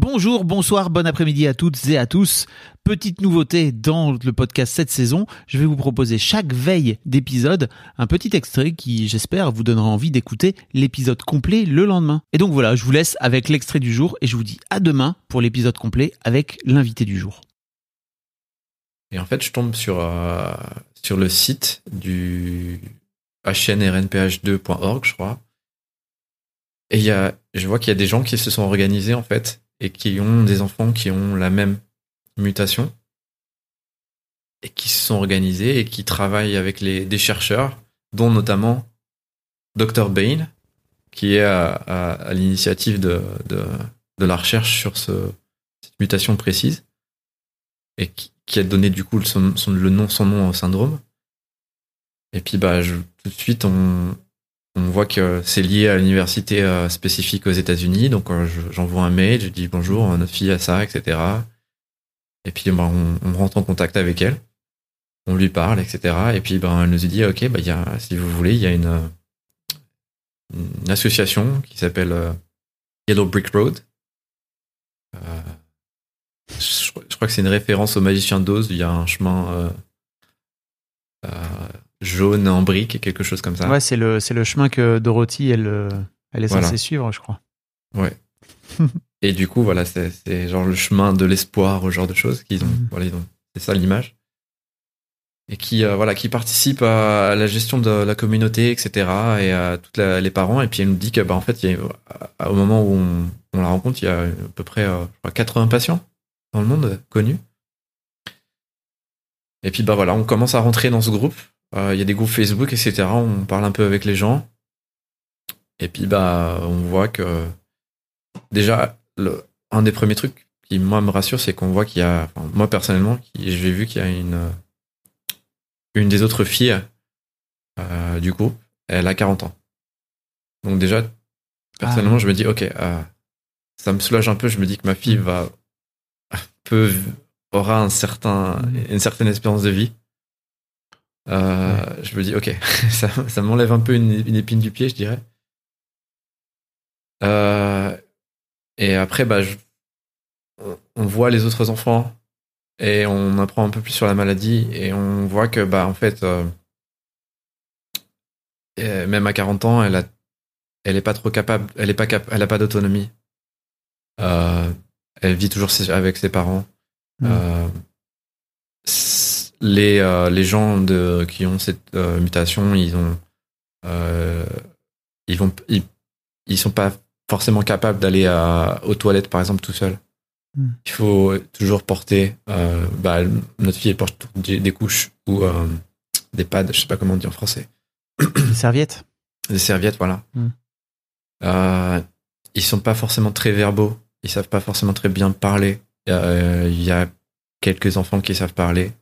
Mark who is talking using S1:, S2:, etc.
S1: Bonjour, bonsoir, bon après-midi à toutes et à tous. Petite nouveauté dans le podcast cette saison, je vais vous proposer chaque veille d'épisode un petit extrait qui, j'espère, vous donnera envie d'écouter l'épisode complet le lendemain. Et donc voilà, je vous laisse avec l'extrait du jour et je vous dis à demain pour l'épisode complet avec l'invité du jour.
S2: Et en fait, je tombe sur, euh, le site du hnrnph2.org, je crois. Et y a, je vois qu'il y a des gens qui se sont organisés, en fait, et qui ont des enfants qui ont la même mutation, et qui se sont organisés et qui travaillent avec les, des chercheurs, dont notamment Dr. Bain, qui est à, à- à l'initiative de, de, de la recherche sur ce, cette mutation précise et qui, qui a donné du coup le, son, le nom, son nom au syndrome. Et puis bah, je- tout de suite, on, on voit que c'est lié à l'université euh, spécifique aux États-Unis. Donc euh, je- j'envoie un mail, je dis bonjour, notre fille a ça, etc. Et puis bah, on, rentre en contact avec elle, on lui parle, etc. Et puis bah, elle nous dit ok, il y a, si vous voulez, il y a une, euh, association qui s'appelle euh, Yellow Brick Road. Euh, je, crois que c'est une référence au magicien d'Oz. Il y a un chemin euh, euh, jaune en brique, quelque chose comme ça.
S1: Ouais, c'est le, c'est le chemin que Dorothy, elle, euh, elle est
S2: Voilà.
S1: censée suivre, je crois.
S2: Et du coup, voilà, c'est c'est genre le chemin de l'espoir, ce genre de choses qu'ils ont.
S1: Mhm.
S2: Voilà, ils ont. C'est ça l'image. Et qui, euh, voilà, qui participe à la gestion de la communauté, etc. Et à tous les parents. Et puis elle nous dit que, bah, en fait, il y a- à- au moment où on, on la rencontre, il y a à peu près euh, je crois, 80 patients dans le monde euh, connus. Et puis, bah voilà, on commence à rentrer dans ce groupe. Euh, Il y a des groupes Facebook, etc. On parle un peu avec les gens. Et puis, bah, on voit que déjà, le, un des premiers trucs qui, moi, me rassure, c'est qu'on voit qu'il y a, enfin, moi, personnellement, j'ai vu qu'il y a une, une des autres filles euh, du groupe, elle a 40 ans. Donc, déjà, personnellement,
S1: Ah.
S2: je me dis, ok, euh, ça me soulage un peu. Je me dis que ma fille va, peut, aura un certain,
S1: Mhm.
S2: une certaine espérance de vie. Euh, Je me dis, ok, ça, ça m'enlève un peu une, une épine du pied, je dirais. Euh, et après, bah, je- on, voit les autres enfants et on apprend un peu plus sur la maladie et on voit que, bah, en fait, euh, même à 40 ans, elle a, elle est pas trop capable, elle est pas cap, elle a pas d'autonomie. Euh, elle vit toujours avec ses parents.
S1: Mm.
S2: Les, euh, les gens de, qui ont cette euh, mutation, ils ont, euh, ils vont, ils, ils sont pas forcément capables d'aller aux toilettes, par exemple, tout seul.
S1: Mm.
S2: Il faut toujours porter. bah, notre fille elle porte des, des couches ou des pads, je sais pas comment on dit en français,
S1: Les serviettes.
S2: des serviettes, voilà.
S1: Mm.
S2: Ils sont pas forcément très verbaux. Ils savent pas forcément très bien parler. Il y a quelques enfants qui savent parler,